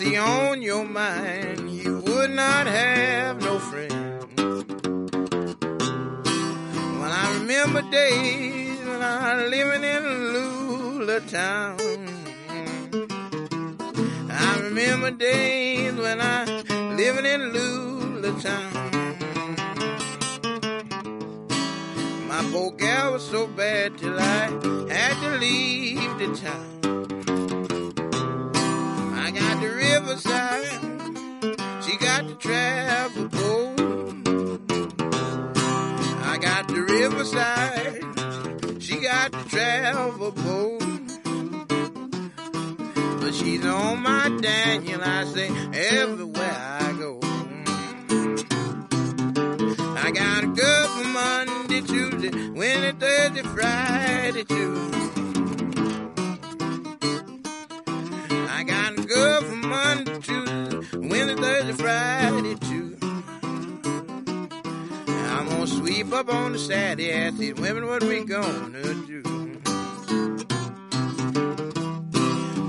See on your mind, you would not have no friend. When I remember days when I was living in Lula town. I remember days when I living in Lula town. My poor gal was so bad till I had to leave the town. She got the travel boat. I got the riverside, she got the travel boat. But she's on my Daniel, I say, everywhere I go. I got a girl for Monday, Tuesday, Wednesday, Thursday, Friday, too. Wednesday, Thursday, Friday, too. I'm gonna sweep up on the Saturday, ask these women what we gonna do.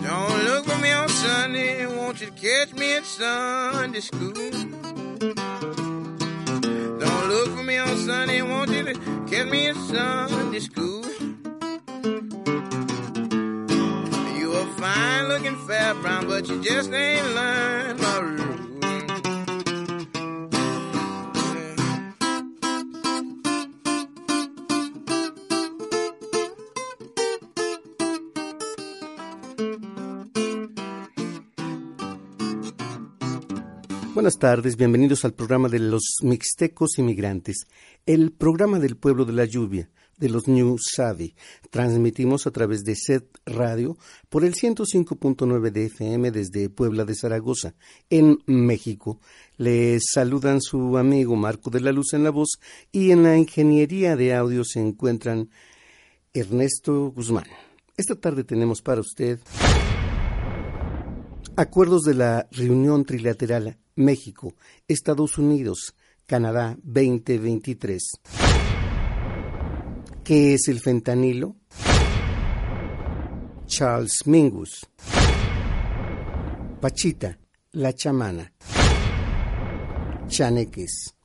Don't look for me on Sunday, won't you catch me at Sunday school? Don't look for me on Sunday, won't you catch me in Sunday school? You a fine looking fair brown, but you just ain't learned my Buenas tardes, bienvenidos al programa de los Mixtecos Inmigrantes, el programa del pueblo de la lluvia, de los New Savvy. Transmitimos a través de SET Radio por el 105.9 de FM desde Puebla de Zaragoza, en México. Les saludan su amigo Marco de la Luz en la voz y en la ingeniería de audio se encuentran Ernesto Guzmán. Esta tarde tenemos para usted acuerdos de la reunión trilateral México, Estados Unidos, Canadá 2023. ¿Qué es el fentanilo? Charles Mingus. Pachita, la chamana. Chaneques.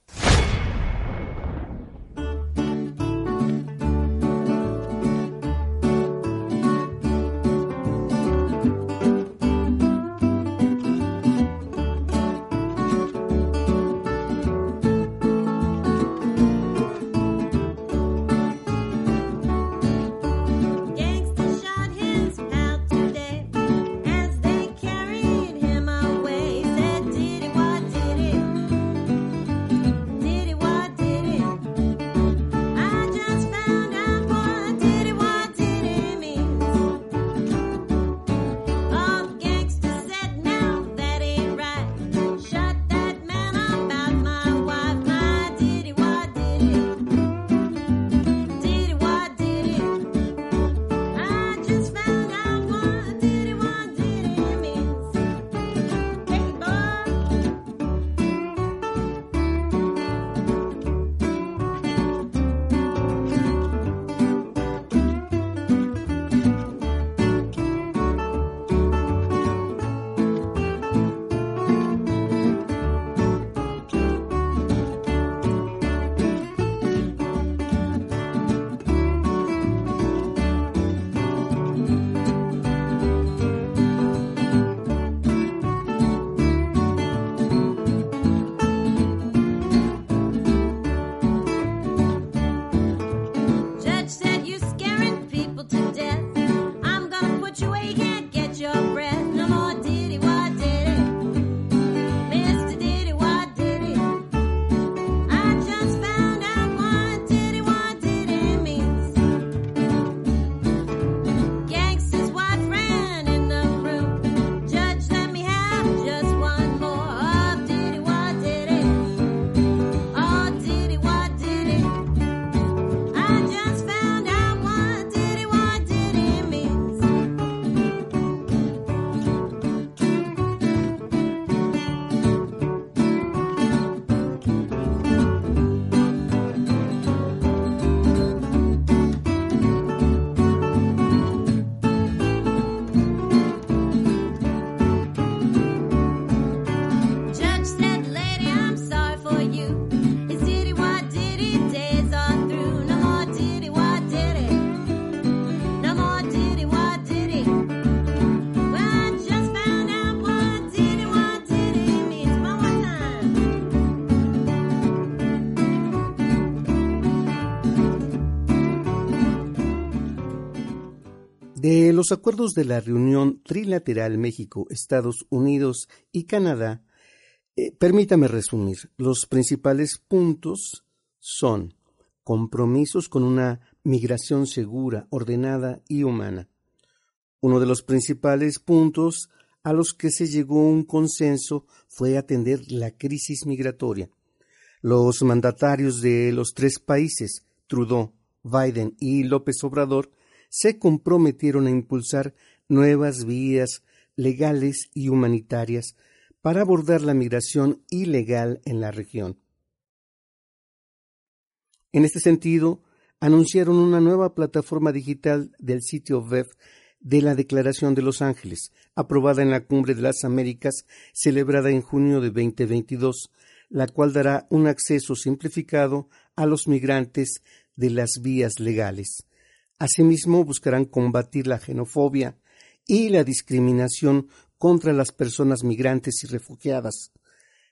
Los acuerdos de la reunión trilateral México, Estados Unidos y Canadá, eh, permítame resumir. Los principales puntos son compromisos con una migración segura, ordenada y humana. Uno de los principales puntos a los que se llegó un consenso fue atender la crisis migratoria. Los mandatarios de los tres países, Trudeau, Biden y López Obrador, se comprometieron a impulsar nuevas vías legales y humanitarias para abordar la migración ilegal en la región. En este sentido, anunciaron una nueva plataforma digital del sitio web de la Declaración de Los Ángeles, aprobada en la Cumbre de las Américas celebrada en junio de 2022, la cual dará un acceso simplificado a los migrantes de las vías legales. Asimismo, buscarán combatir la xenofobia y la discriminación contra las personas migrantes y refugiadas,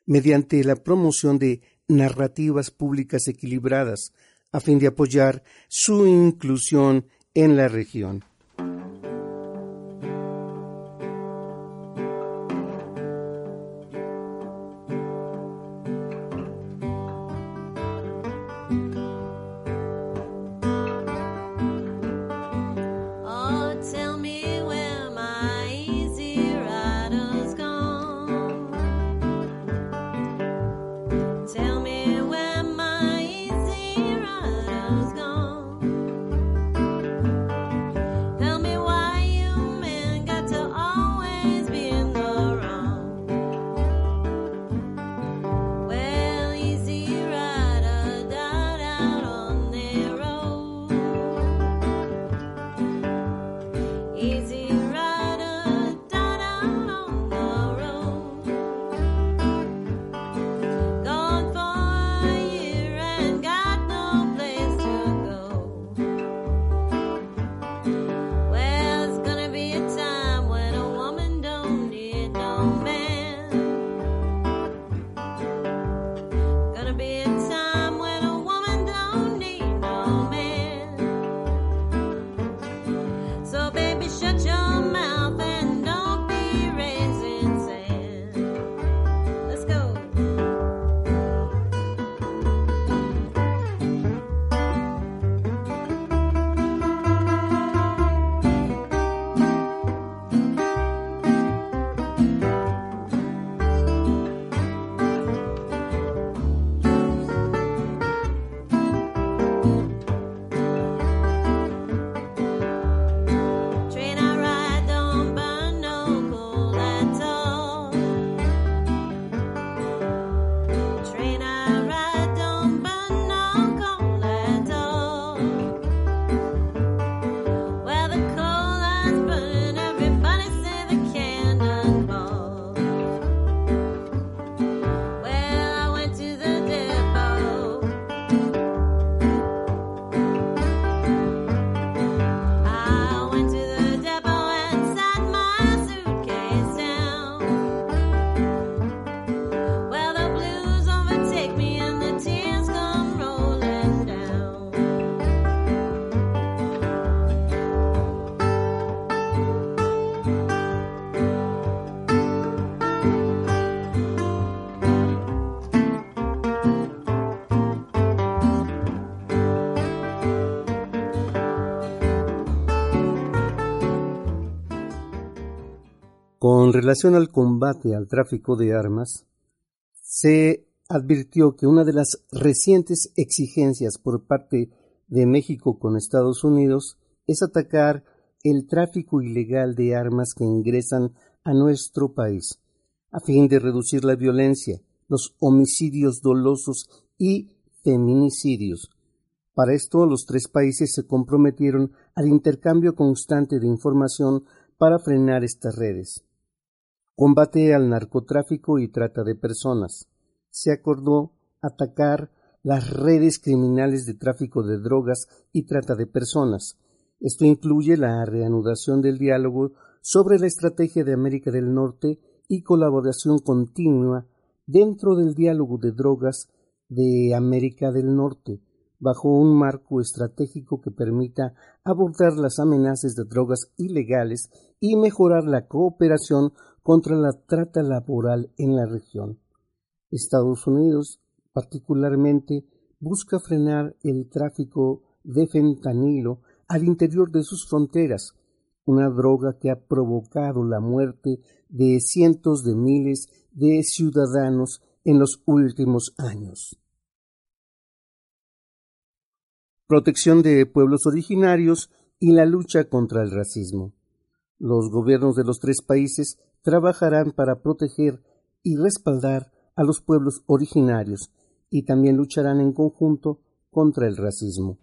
mediante la promoción de narrativas públicas equilibradas, a fin de apoyar su inclusión en la región. Con relación al combate al tráfico de armas, se advirtió que una de las recientes exigencias por parte de México con Estados Unidos es atacar el tráfico ilegal de armas que ingresan a nuestro país, a fin de reducir la violencia, los homicidios dolosos y feminicidios. Para esto, los tres países se comprometieron al intercambio constante de información para frenar estas redes combate al narcotráfico y trata de personas. Se acordó atacar las redes criminales de tráfico de drogas y trata de personas. Esto incluye la reanudación del diálogo sobre la estrategia de América del Norte y colaboración continua dentro del diálogo de drogas de América del Norte, bajo un marco estratégico que permita abordar las amenazas de drogas ilegales y mejorar la cooperación contra la trata laboral en la región. Estados Unidos, particularmente, busca frenar el tráfico de fentanilo al interior de sus fronteras, una droga que ha provocado la muerte de cientos de miles de ciudadanos en los últimos años. Protección de pueblos originarios y la lucha contra el racismo. Los gobiernos de los tres países trabajarán para proteger y respaldar a los pueblos originarios y también lucharán en conjunto contra el racismo.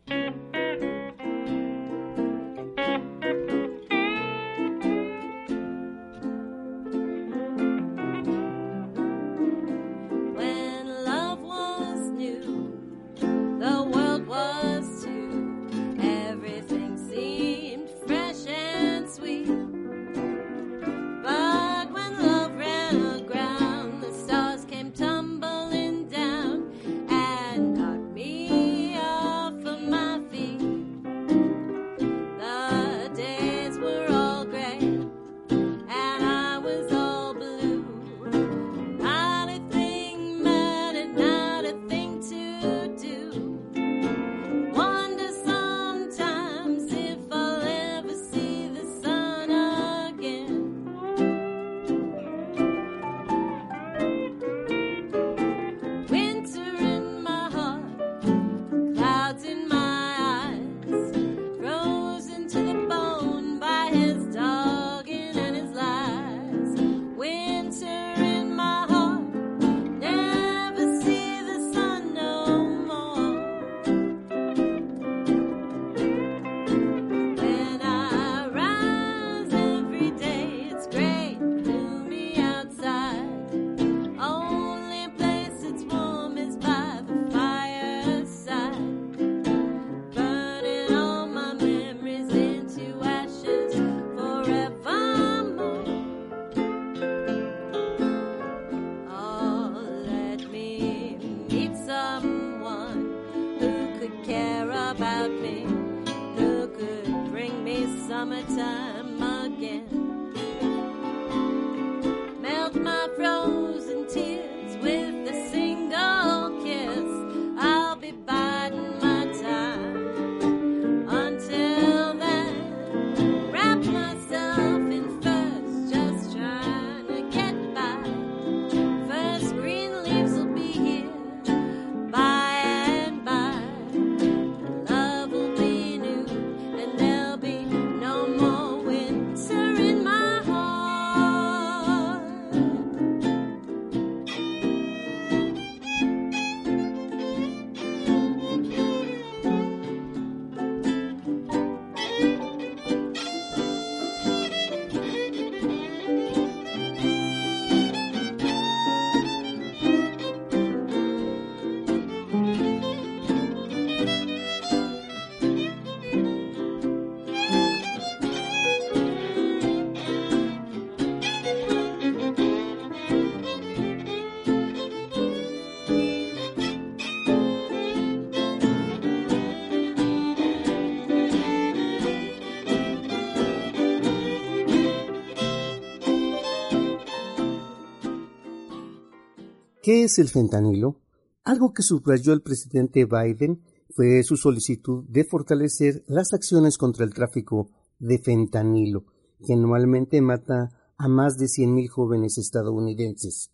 ¿Qué es el fentanilo? Algo que subrayó el presidente Biden fue su solicitud de fortalecer las acciones contra el tráfico de fentanilo, que anualmente mata a más de 100.000 jóvenes estadounidenses.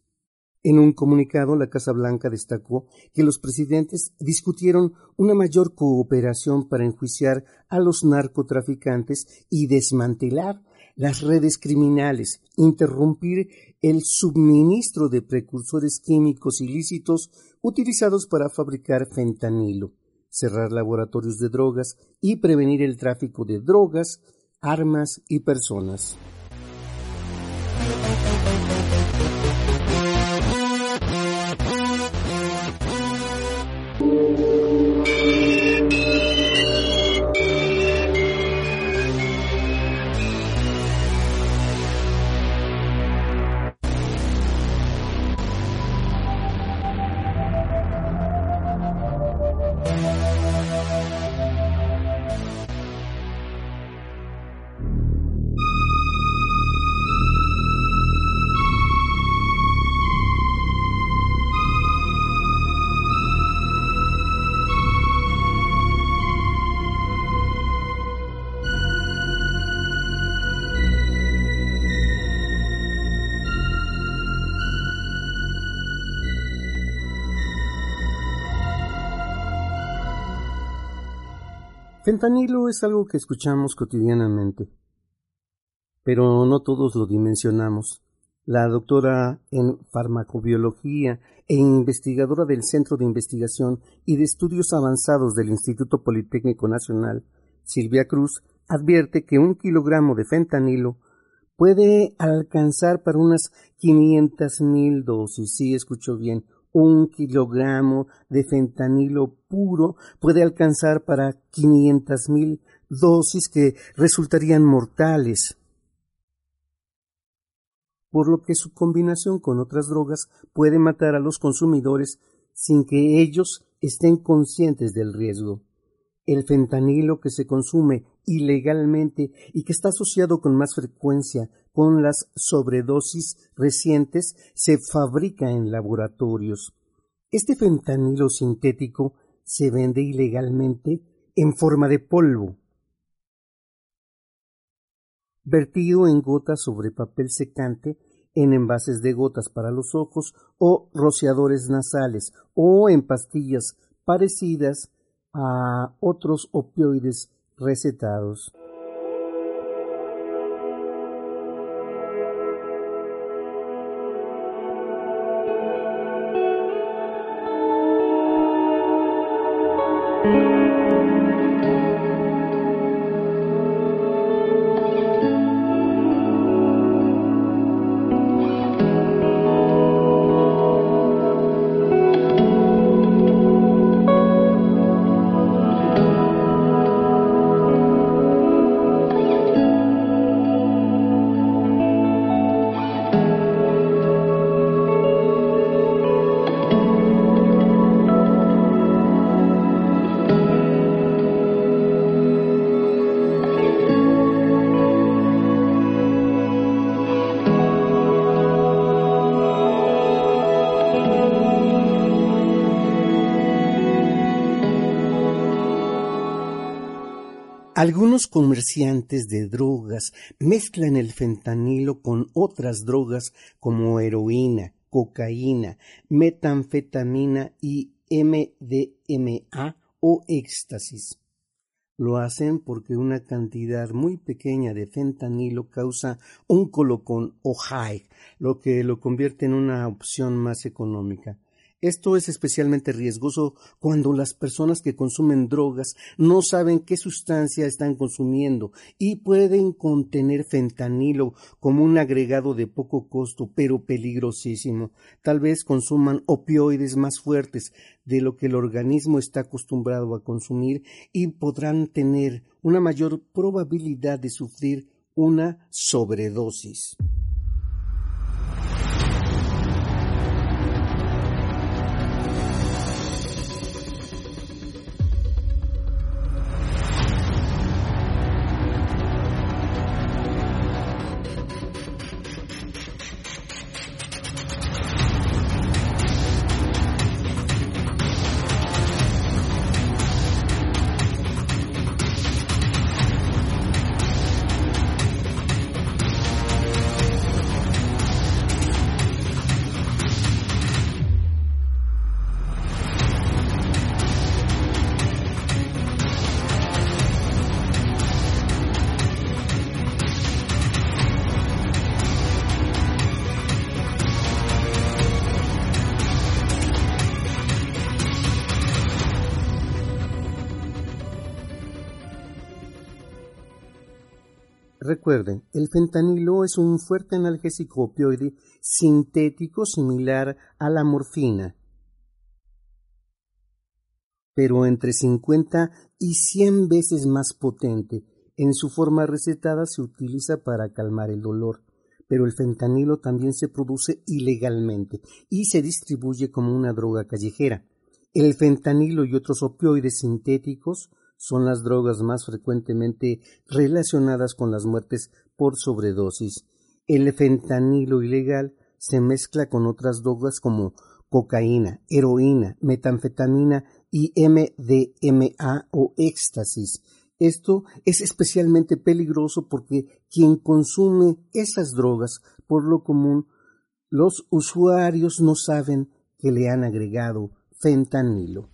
En un comunicado, la Casa Blanca destacó que los presidentes discutieron una mayor cooperación para enjuiciar a los narcotraficantes y desmantelar las redes criminales, interrumpir el suministro de precursores químicos ilícitos utilizados para fabricar fentanilo, cerrar laboratorios de drogas y prevenir el tráfico de drogas, armas y personas. Fentanilo es algo que escuchamos cotidianamente, pero no todos lo dimensionamos. La doctora en farmacobiología e investigadora del Centro de Investigación y de Estudios Avanzados del Instituto Politécnico Nacional, Silvia Cruz, advierte que un kilogramo de fentanilo puede alcanzar para unas 500 mil dosis. Sí, escuchó bien, un kilogramo de fentanilo puro puede alcanzar para 500 mil dosis que resultarían mortales, por lo que su combinación con otras drogas puede matar a los consumidores sin que ellos estén conscientes del riesgo. El fentanilo que se consume ilegalmente y que está asociado con más frecuencia con las sobredosis recientes se fabrica en laboratorios. Este fentanilo sintético se vende ilegalmente en forma de polvo, vertido en gotas sobre papel secante, en envases de gotas para los ojos o rociadores nasales o en pastillas parecidas a otros opioides recetados. Algunos comerciantes de drogas mezclan el fentanilo con otras drogas como heroína, cocaína, metanfetamina y MDMA o éxtasis. Lo hacen porque una cantidad muy pequeña de fentanilo causa un colocón o high, lo que lo convierte en una opción más económica. Esto es especialmente riesgoso cuando las personas que consumen drogas no saben qué sustancia están consumiendo y pueden contener fentanilo como un agregado de poco costo pero peligrosísimo. Tal vez consuman opioides más fuertes de lo que el organismo está acostumbrado a consumir y podrán tener una mayor probabilidad de sufrir una sobredosis. Recuerden, el fentanilo es un fuerte analgésico opioide sintético similar a la morfina, pero entre 50 y 100 veces más potente. En su forma recetada se utiliza para calmar el dolor, pero el fentanilo también se produce ilegalmente y se distribuye como una droga callejera. El fentanilo y otros opioides sintéticos son las drogas más frecuentemente relacionadas con las muertes por sobredosis. El fentanilo ilegal se mezcla con otras drogas como cocaína, heroína, metanfetamina y MDMA o éxtasis. Esto es especialmente peligroso porque quien consume esas drogas, por lo común, los usuarios no saben que le han agregado fentanilo.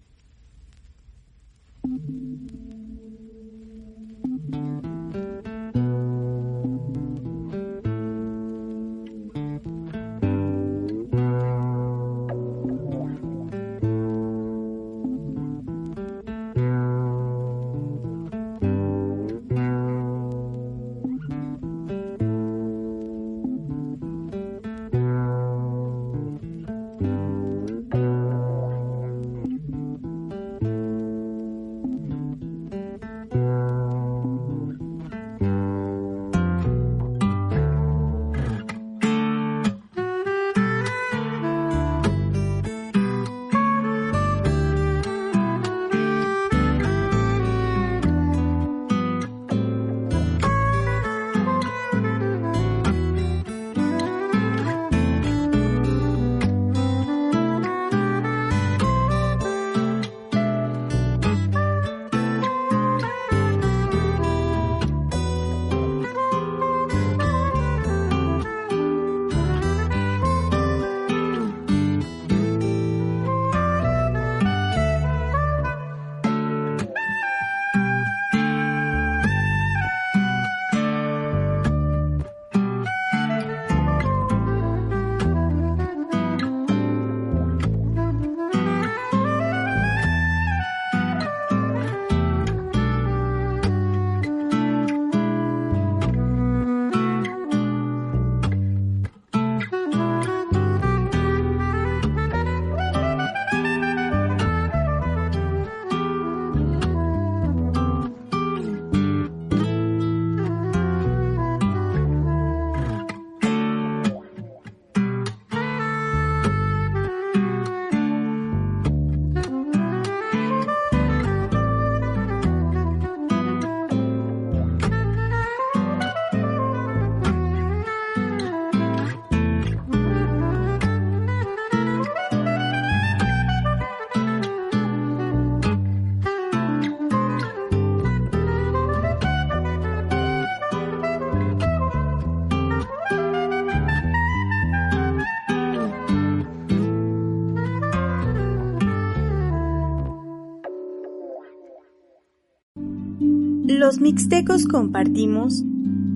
Los mixtecos compartimos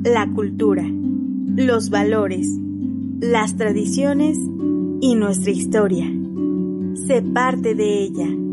la cultura, los valores, las tradiciones y nuestra historia. Sé parte de ella.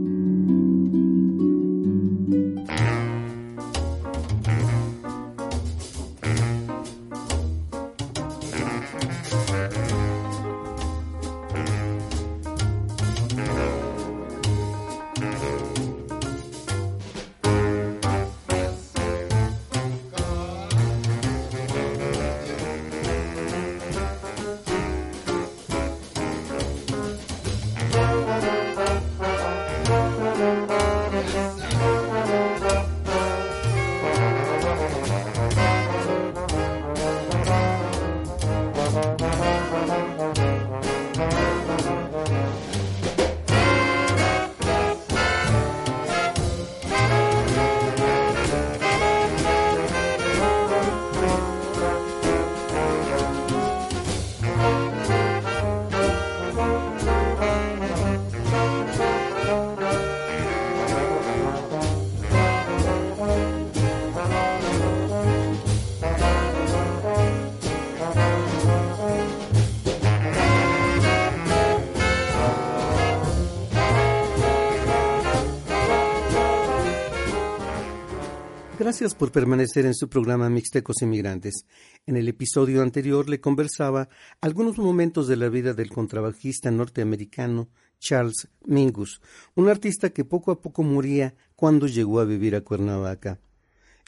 Gracias por permanecer en su programa Mixtecos Inmigrantes. En el episodio anterior le conversaba algunos momentos de la vida del contrabajista norteamericano Charles Mingus, un artista que poco a poco moría cuando llegó a vivir a Cuernavaca.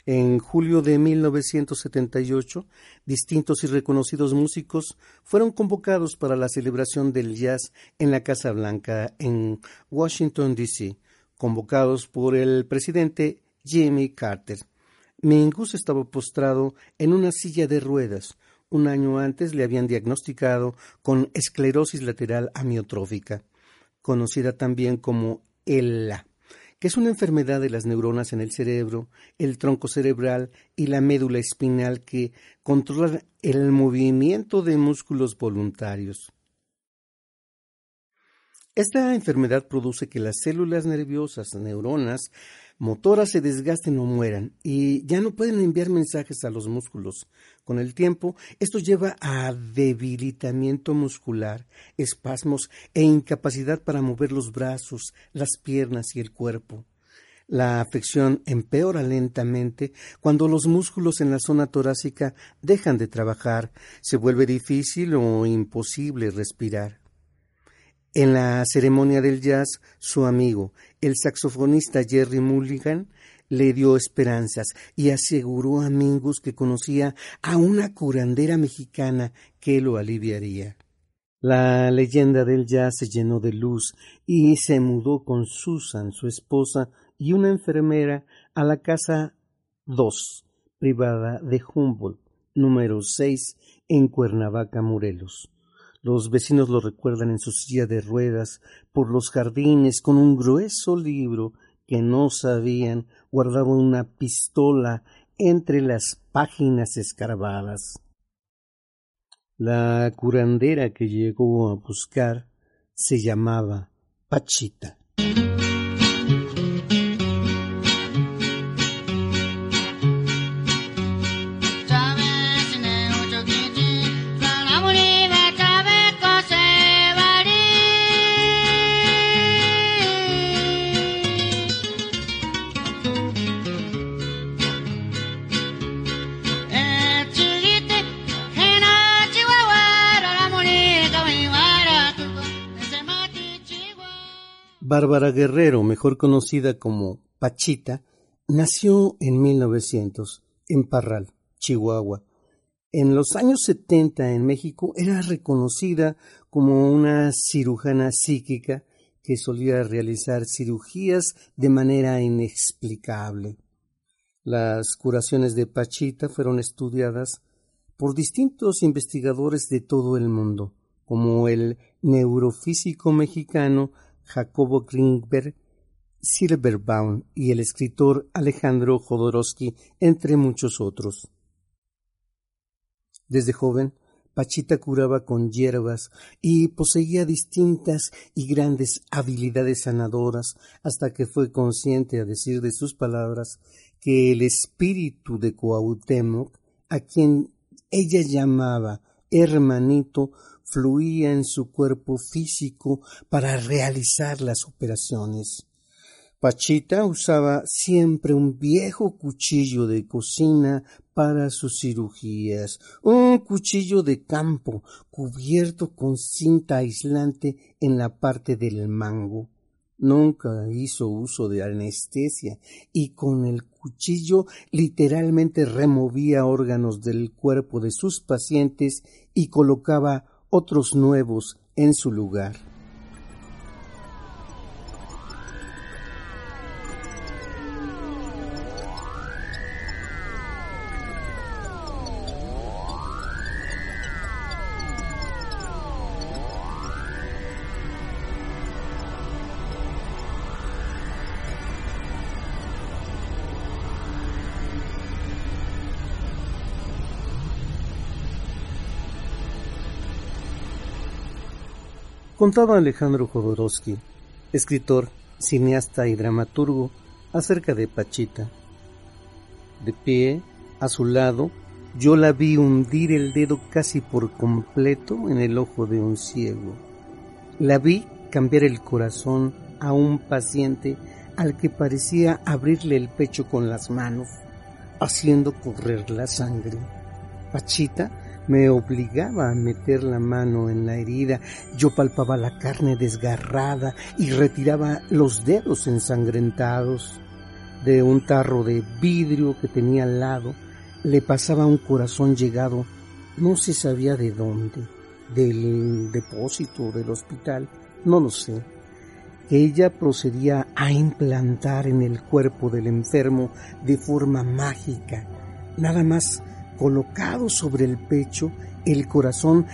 En julio de 1978, distintos y reconocidos músicos fueron convocados para la celebración del jazz en la Casa Blanca en Washington, D.C., convocados por el presidente Jimmy Carter. Mingus estaba postrado en una silla de ruedas. Un año antes le habían diagnosticado con esclerosis lateral amiotrófica, conocida también como ELA, que es una enfermedad de las neuronas en el cerebro, el tronco cerebral y la médula espinal que controlan el movimiento de músculos voluntarios. Esta enfermedad produce que las células nerviosas, neuronas, motoras se desgasten o mueran y ya no pueden enviar mensajes a los músculos. Con el tiempo, esto lleva a debilitamiento muscular, espasmos e incapacidad para mover los brazos, las piernas y el cuerpo. La afección empeora lentamente cuando los músculos en la zona torácica dejan de trabajar, se vuelve difícil o imposible respirar. En la ceremonia del jazz, su amigo, el saxofonista Jerry Mulligan, le dio esperanzas y aseguró a Mingus que conocía a una curandera mexicana que lo aliviaría. La leyenda del jazz se llenó de luz y se mudó con Susan, su esposa, y una enfermera a la casa 2, privada de Humboldt, número 6, en Cuernavaca, Morelos. Los vecinos lo recuerdan en su silla de ruedas por los jardines con un grueso libro que no sabían guardaba una pistola entre las páginas escarbadas. La curandera que llegó a buscar se llamaba Pachita. Bárbara Guerrero, mejor conocida como Pachita, nació en 1900 en Parral, Chihuahua. En los años 70 en México era reconocida como una cirujana psíquica que solía realizar cirugías de manera inexplicable. Las curaciones de Pachita fueron estudiadas por distintos investigadores de todo el mundo, como el neurofísico mexicano Jacobo Greenberg, Silverbaum y el escritor Alejandro Jodorowsky, entre muchos otros. Desde joven, Pachita curaba con hierbas y poseía distintas y grandes habilidades sanadoras hasta que fue consciente, a decir de sus palabras, que el espíritu de Cuauhtémoc, a quien ella llamaba hermanito, fluía en su cuerpo físico para realizar las operaciones. Pachita usaba siempre un viejo cuchillo de cocina para sus cirugías, un cuchillo de campo cubierto con cinta aislante en la parte del mango. Nunca hizo uso de anestesia y con el cuchillo literalmente removía órganos del cuerpo de sus pacientes y colocaba otros nuevos en su lugar. Contaba Alejandro Jodorowsky, escritor, cineasta y dramaturgo, acerca de Pachita. De pie, a su lado, yo la vi hundir el dedo casi por completo en el ojo de un ciego. La vi cambiar el corazón a un paciente al que parecía abrirle el pecho con las manos, haciendo correr la sangre. Pachita me obligaba a meter la mano en la herida, yo palpaba la carne desgarrada y retiraba los dedos ensangrentados. De un tarro de vidrio que tenía al lado le pasaba un corazón llegado, no se sabía de dónde, del depósito del hospital, no lo sé. Ella procedía a implantar en el cuerpo del enfermo de forma mágica, nada más colocado sobre el pecho, el corazón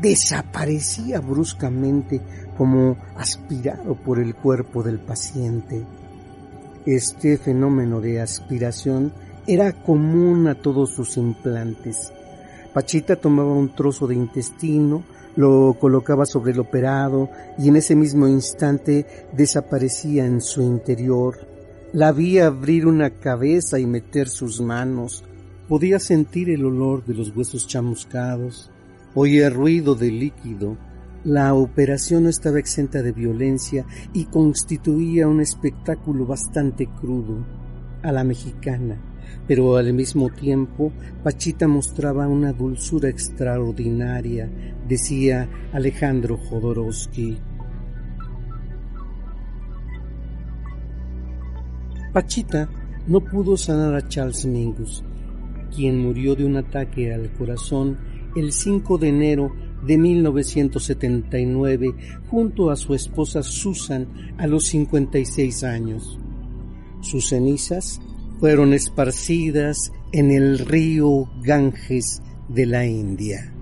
desaparecía bruscamente como aspirado por el cuerpo del paciente. Este fenómeno de aspiración era común a todos sus implantes. Pachita tomaba un trozo de intestino, lo colocaba sobre el operado y en ese mismo instante desaparecía en su interior. La vi abrir una cabeza y meter sus manos, Podía sentir el olor de los huesos chamuscados, oía ruido de líquido. La operación no estaba exenta de violencia y constituía un espectáculo bastante crudo, a la mexicana, pero al mismo tiempo Pachita mostraba una dulzura extraordinaria, decía Alejandro Jodorowsky. Pachita no pudo sanar a Charles Mingus, quien murió de un ataque al corazón el 5 de enero de 1979 junto a su esposa Susan a los 56 años. Sus cenizas fueron esparcidas en el río Ganges de la India.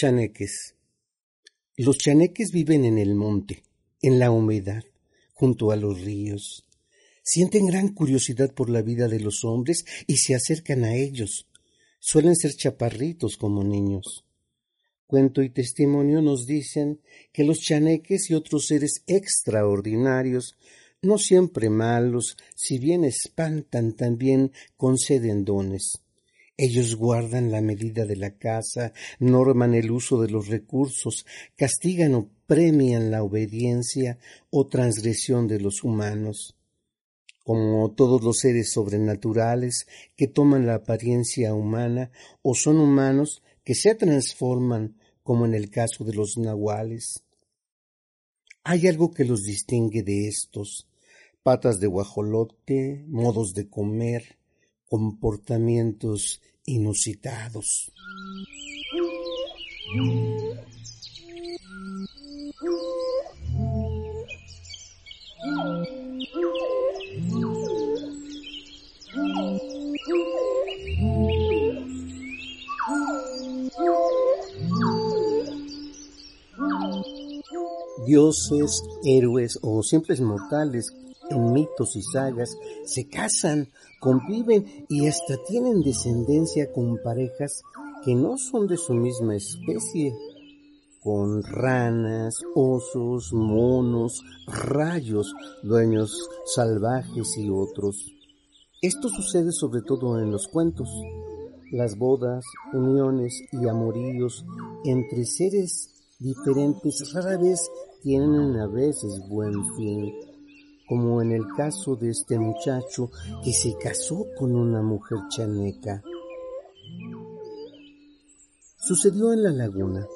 Chaneques. Los chaneques viven en el monte, en la humedad, junto a los ríos. Sienten gran curiosidad por la vida de los hombres y se acercan a ellos. Suelen ser chaparritos como niños. Cuento y testimonio nos dicen que los chaneques y otros seres extraordinarios, no siempre malos, si bien espantan, también conceden dones. Ellos guardan la medida de la casa, norman el uso de los recursos, castigan o premian la obediencia o transgresión de los humanos. Como todos los seres sobrenaturales que toman la apariencia humana o son humanos que se transforman, como en el caso de los nahuales. Hay algo que los distingue de estos patas de guajolote, modos de comer, comportamientos inusitados. Dioses, héroes o simples mortales mitos y sagas se casan, conviven y hasta tienen descendencia con parejas que no son de su misma especie, con ranas, osos, monos, rayos, dueños salvajes y otros. Esto sucede sobre todo en los cuentos. Las bodas, uniones y amoríos entre seres diferentes rara vez tienen a veces buen fin como en el caso de este muchacho que se casó con una mujer chaneca. Sucedió en la laguna.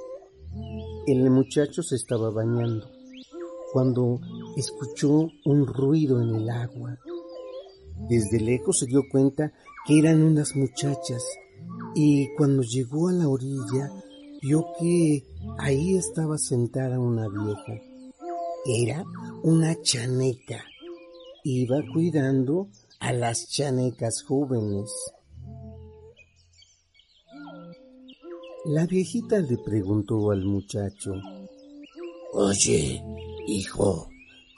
El muchacho se estaba bañando cuando escuchó un ruido en el agua. Desde lejos se dio cuenta que eran unas muchachas y cuando llegó a la orilla vio que ahí estaba sentada una vieja era una chaneca. Iba cuidando a las chanecas jóvenes. La viejita le preguntó al muchacho, Oye, hijo,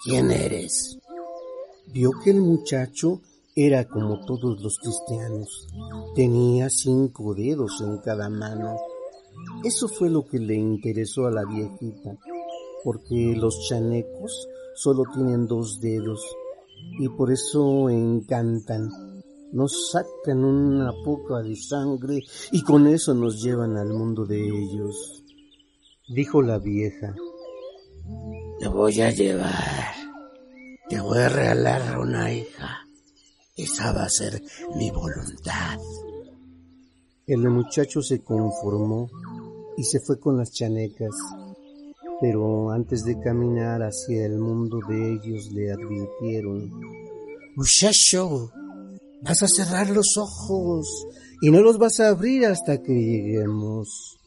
¿quién eres? Vio que el muchacho era como todos los cristianos. Tenía cinco dedos en cada mano. Eso fue lo que le interesó a la viejita porque los chanecos solo tienen dos dedos y por eso encantan. Nos sacan una poca de sangre y con eso nos llevan al mundo de ellos. Dijo la vieja. Te voy a llevar. Te voy a regalar una hija. Esa va a ser mi voluntad. El muchacho se conformó y se fue con las chanecas pero antes de caminar hacia el mundo de ellos le advirtieron, Muchacho, vas a cerrar los ojos y no los vas a abrir hasta que lleguemos.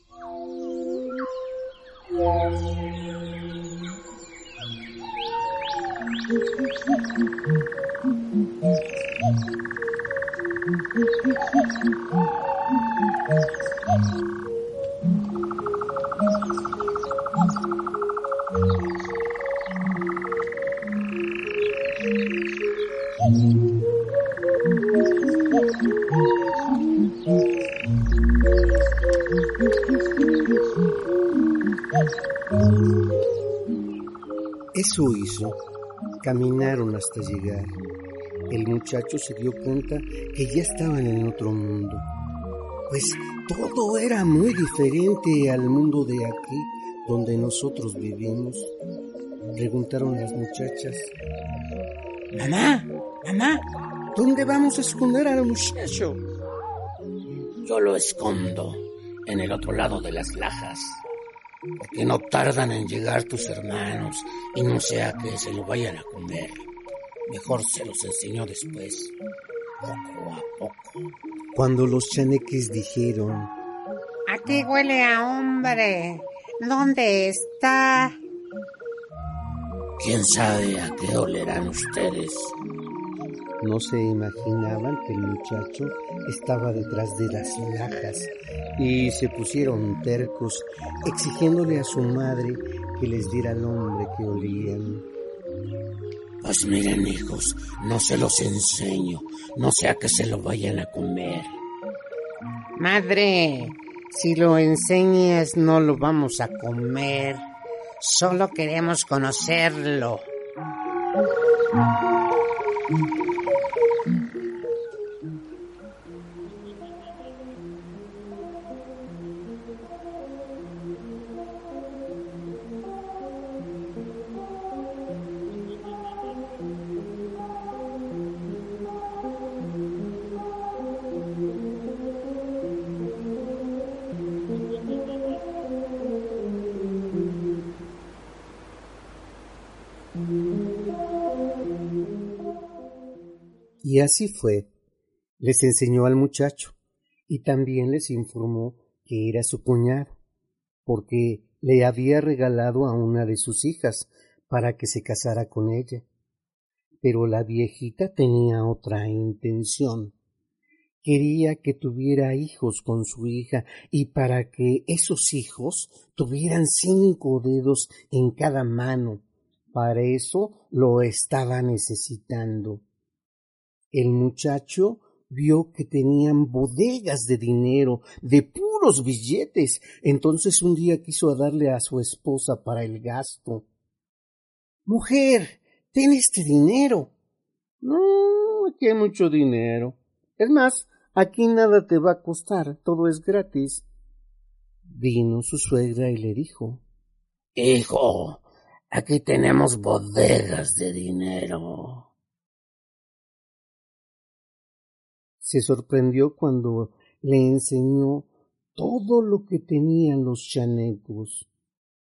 Eso hizo. Caminaron hasta llegar. El muchacho se dio cuenta que ya estaban en otro mundo. Pues todo era muy diferente al mundo de aquí donde nosotros vivimos. Preguntaron las muchachas. Mamá, mamá, ¿dónde vamos a esconder al muchacho? Yo lo escondo en el otro lado de las lajas porque no tardan en llegar tus hermanos y no sea que se lo vayan a comer. Mejor se los enseño después, poco a poco. Cuando los chaneques dijeron, Aquí huele a hombre, ¿dónde está? ¿Quién sabe a qué olerán ustedes? No se imaginaban que el muchacho estaba detrás de las lajas y se pusieron tercos exigiéndole a su madre que les diera el hombre que olían. Pues miren hijos, no se los enseño, no sea que se lo vayan a comer. Madre, si lo enseñas no lo vamos a comer, solo queremos conocerlo. Y así fue. Les enseñó al muchacho y también les informó que era su cuñado, porque le había regalado a una de sus hijas para que se casara con ella. Pero la viejita tenía otra intención. Quería que tuviera hijos con su hija y para que esos hijos tuvieran cinco dedos en cada mano. Para eso lo estaba necesitando. El muchacho vio que tenían bodegas de dinero, de puros billetes. Entonces un día quiso darle a su esposa para el gasto. Mujer, ten este dinero. No, aquí hay mucho dinero. Es más, aquí nada te va a costar, todo es gratis. Vino su suegra y le dijo Hijo, aquí tenemos bodegas de dinero. Se sorprendió cuando le enseñó todo lo que tenían los chanecos.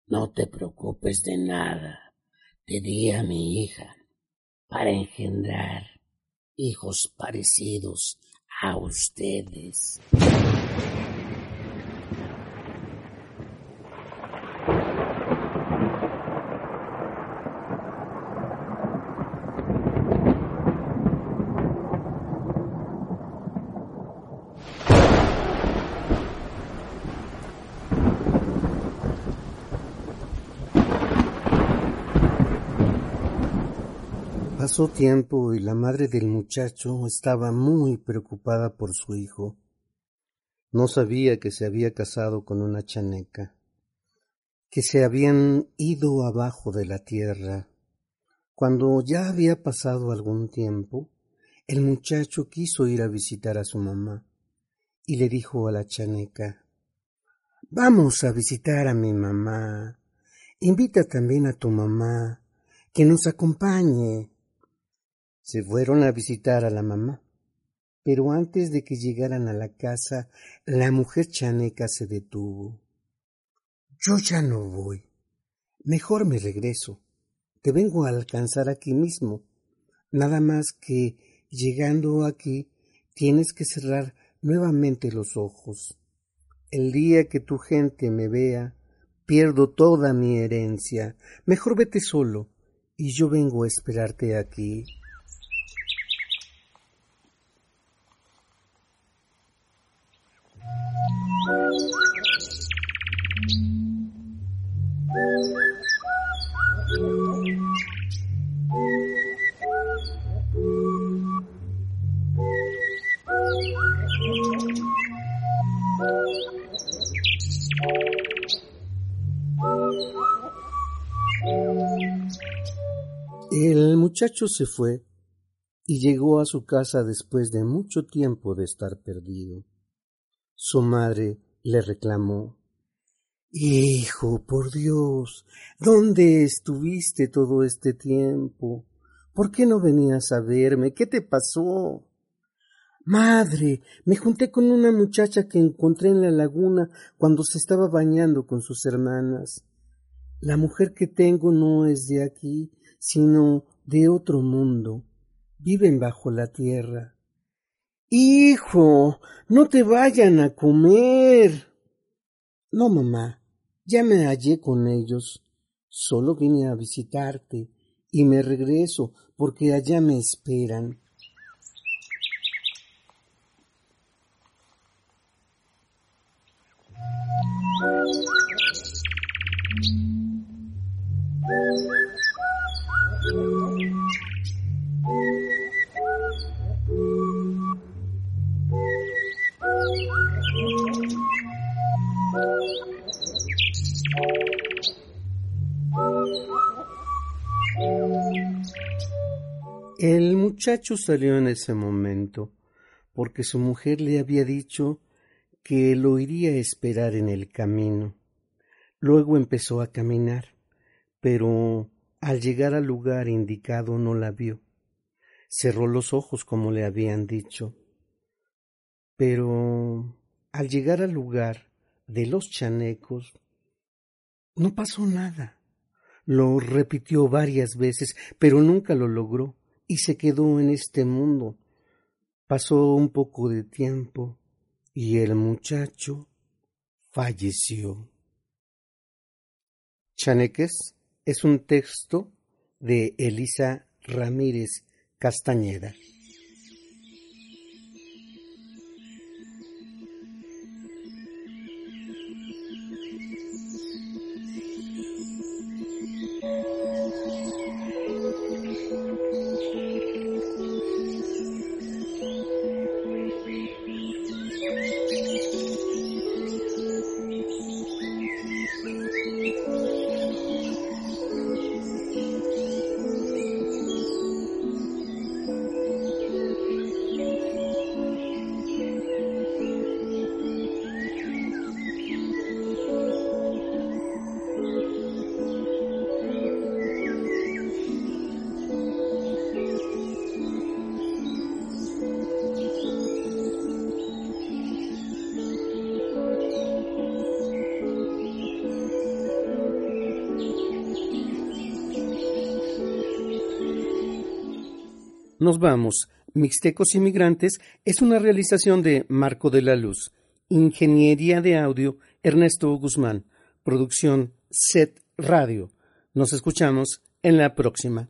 No te preocupes de nada. Te di a mi hija para engendrar hijos parecidos a ustedes. Pasó tiempo y la madre del muchacho estaba muy preocupada por su hijo. No sabía que se había casado con una chaneca, que se habían ido abajo de la tierra. Cuando ya había pasado algún tiempo, el muchacho quiso ir a visitar a su mamá y le dijo a la chaneca Vamos a visitar a mi mamá. Invita también a tu mamá, que nos acompañe. Se fueron a visitar a la mamá. Pero antes de que llegaran a la casa, la mujer chaneca se detuvo. Yo ya no voy. Mejor me regreso. Te vengo a alcanzar aquí mismo. Nada más que, llegando aquí, tienes que cerrar nuevamente los ojos. El día que tu gente me vea, pierdo toda mi herencia. Mejor vete solo, y yo vengo a esperarte aquí. Muchacho se fue y llegó a su casa después de mucho tiempo de estar perdido. Su madre le reclamó Hijo, por Dios, ¿dónde estuviste todo este tiempo? ¿Por qué no venías a verme? ¿Qué te pasó? Madre, me junté con una muchacha que encontré en la laguna cuando se estaba bañando con sus hermanas. La mujer que tengo no es de aquí, sino de otro mundo. Viven bajo la tierra. Hijo, no te vayan a comer. No, mamá, ya me hallé con ellos. Solo vine a visitarte y me regreso porque allá me esperan. Muchacho salió en ese momento porque su mujer le había dicho que lo iría a esperar en el camino. Luego empezó a caminar, pero al llegar al lugar indicado no la vio. Cerró los ojos como le habían dicho. Pero al llegar al lugar de los chanecos, no pasó nada. Lo repitió varias veces, pero nunca lo logró y se quedó en este mundo. Pasó un poco de tiempo y el muchacho falleció. Chaneques es un texto de Elisa Ramírez Castañeda. Nos vamos. Mixtecos Inmigrantes es una realización de Marco de la Luz. Ingeniería de audio Ernesto Guzmán. Producción Set Radio. Nos escuchamos en la próxima.